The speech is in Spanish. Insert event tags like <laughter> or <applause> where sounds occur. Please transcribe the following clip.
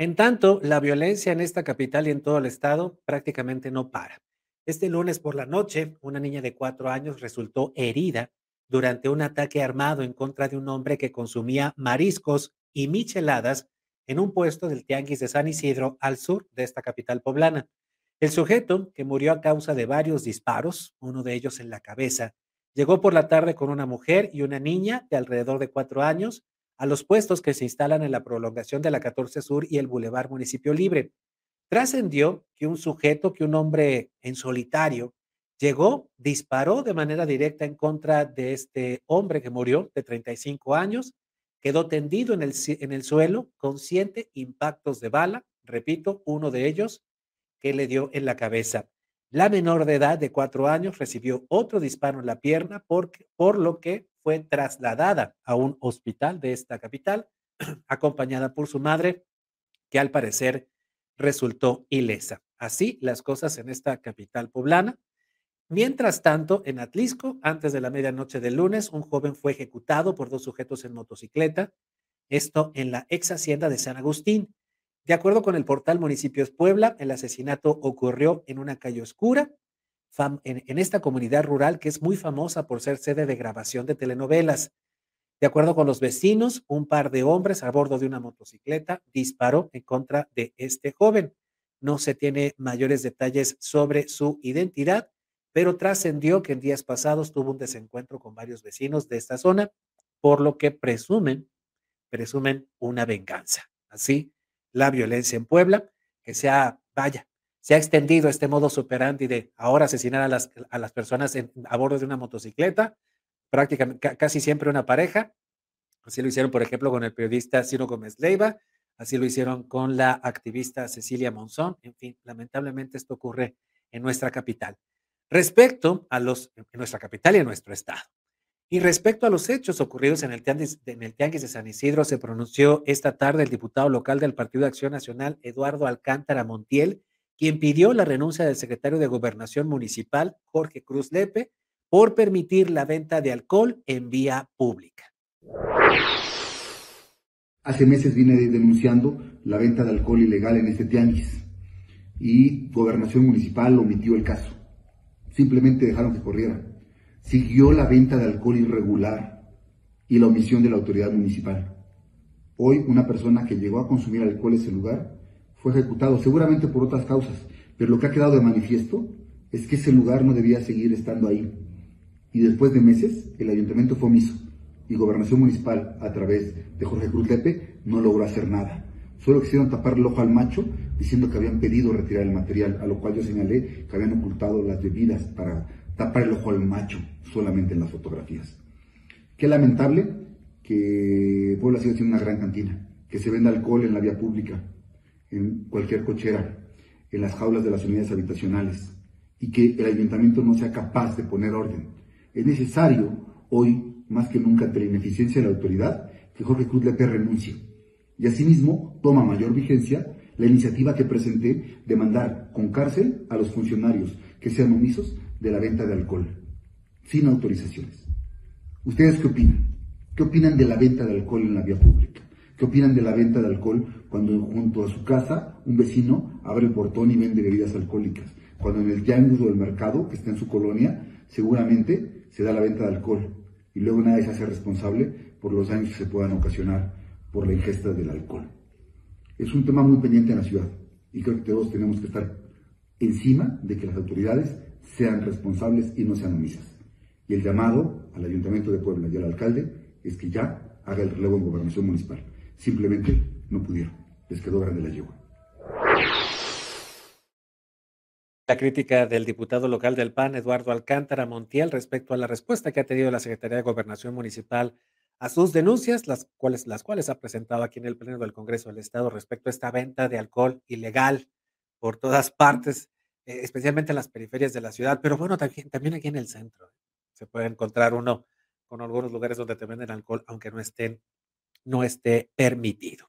En tanto, la violencia en esta capital y en todo el estado prácticamente no para. Este lunes por la noche, una niña de cuatro años resultó herida durante un ataque armado en contra de un hombre que consumía mariscos y micheladas en un puesto del Tianguis de San Isidro al sur de esta capital poblana. El sujeto, que murió a causa de varios disparos, uno de ellos en la cabeza, llegó por la tarde con una mujer y una niña de alrededor de cuatro años a los puestos que se instalan en la prolongación de la 14 Sur y el Boulevard Municipio Libre. Trascendió que un sujeto, que un hombre en solitario, llegó, disparó de manera directa en contra de este hombre que murió de 35 años, quedó tendido en el, en el suelo, consciente, impactos de bala, repito, uno de ellos que le dio en la cabeza. La menor de edad de cuatro años recibió otro disparo en la pierna, por, por lo que fue trasladada a un hospital de esta capital, <clears throat> acompañada por su madre, que al parecer resultó ilesa. Así las cosas en esta capital poblana. Mientras tanto, en Atlisco, antes de la medianoche del lunes, un joven fue ejecutado por dos sujetos en motocicleta, esto en la ex hacienda de San Agustín. De acuerdo con el portal Municipios Puebla, el asesinato ocurrió en una calle oscura, en, esta comunidad rural que es muy famosa por ser sede de grabación de telenovelas. De acuerdo con los vecinos, un par de hombres a bordo de una motocicleta disparó en contra de este joven. No se tiene mayores detalles sobre su identidad, pero trascendió que en días pasados tuvo un desencuentro con varios vecinos de esta zona, por lo que presumen, presumen una venganza. Así la violencia en Puebla, que se ha, vaya, se ha extendido este modo operandi de ahora asesinar a las, a las personas a bordo de una motocicleta, prácticamente casi siempre una pareja. Así lo hicieron, por ejemplo, con el periodista Ciro Gómez Leiva, así lo hicieron con la activista Cecilia Monzón. En fin, lamentablemente esto ocurre en nuestra capital. Respecto a los, en nuestra capital y en nuestro estado. Y respecto a los hechos ocurridos en el, tianguis, en el Tianguis de San Isidro, se pronunció esta tarde el diputado local del Partido de Acción Nacional, Eduardo Alcántara Montiel, quien pidió la renuncia del secretario de Gobernación Municipal, Jorge Cruz Lepe, por permitir la venta de alcohol en vía pública. Hace meses vine denunciando la venta de alcohol ilegal en este tianguis y Gobernación Municipal omitió el caso. Simplemente dejaron que corriera siguió la venta de alcohol irregular y la omisión de la autoridad municipal. Hoy una persona que llegó a consumir alcohol en ese lugar fue ejecutado, seguramente por otras causas, pero lo que ha quedado de manifiesto es que ese lugar no debía seguir estando ahí. Y después de meses, el ayuntamiento fue omiso y Gobernación Municipal, a través de Jorge Cruz Lepe, no logró hacer nada. Solo quisieron tapar el ojo al macho diciendo que habían pedido retirar el material, a lo cual yo señalé que habían ocultado las bebidas para tapar el ojo al macho solamente en las fotografías. Qué lamentable que Puebla siga siendo una gran cantina, que se venda alcohol en la vía pública, en cualquier cochera, en las jaulas de las unidades habitacionales, y que el ayuntamiento no sea capaz de poner orden. Es necesario hoy, más que nunca, ante la ineficiencia de la autoridad, que Jorge Cruz Lepe renuncie. Y asimismo, toma mayor vigencia la iniciativa que presenté de mandar con cárcel a los funcionarios que sean omisos de la venta de alcohol, sin autorizaciones. ¿Ustedes qué opinan? ¿Qué opinan de la venta de alcohol en la vía pública? ¿Qué opinan de la venta de alcohol cuando junto a su casa un vecino abre el portón y vende bebidas alcohólicas? Cuando en el tianguis o el mercado que está en su colonia seguramente se da la venta de alcohol y luego nadie se hace responsable por los daños que se puedan ocasionar por la ingesta del alcohol. Es un tema muy pendiente en la ciudad y creo que todos tenemos que estar encima de que las autoridades sean responsables y no sean omisas. Y el llamado al Ayuntamiento de Puebla y al alcalde es que ya haga el relevo en gobernación municipal. Simplemente no pudieron. Les quedó grande la yegua. La crítica del diputado local del PAN, Eduardo Alcántara Montiel, respecto a la respuesta que ha tenido la Secretaría de Gobernación Municipal a sus denuncias, las cuales, las cuales ha presentado aquí en el Pleno del Congreso del Estado respecto a esta venta de alcohol ilegal por todas partes eh, especialmente en las periferias de la ciudad, pero bueno, también, también aquí en el centro. Se puede encontrar uno con algunos lugares donde te venden alcohol, aunque no estén, no esté permitido.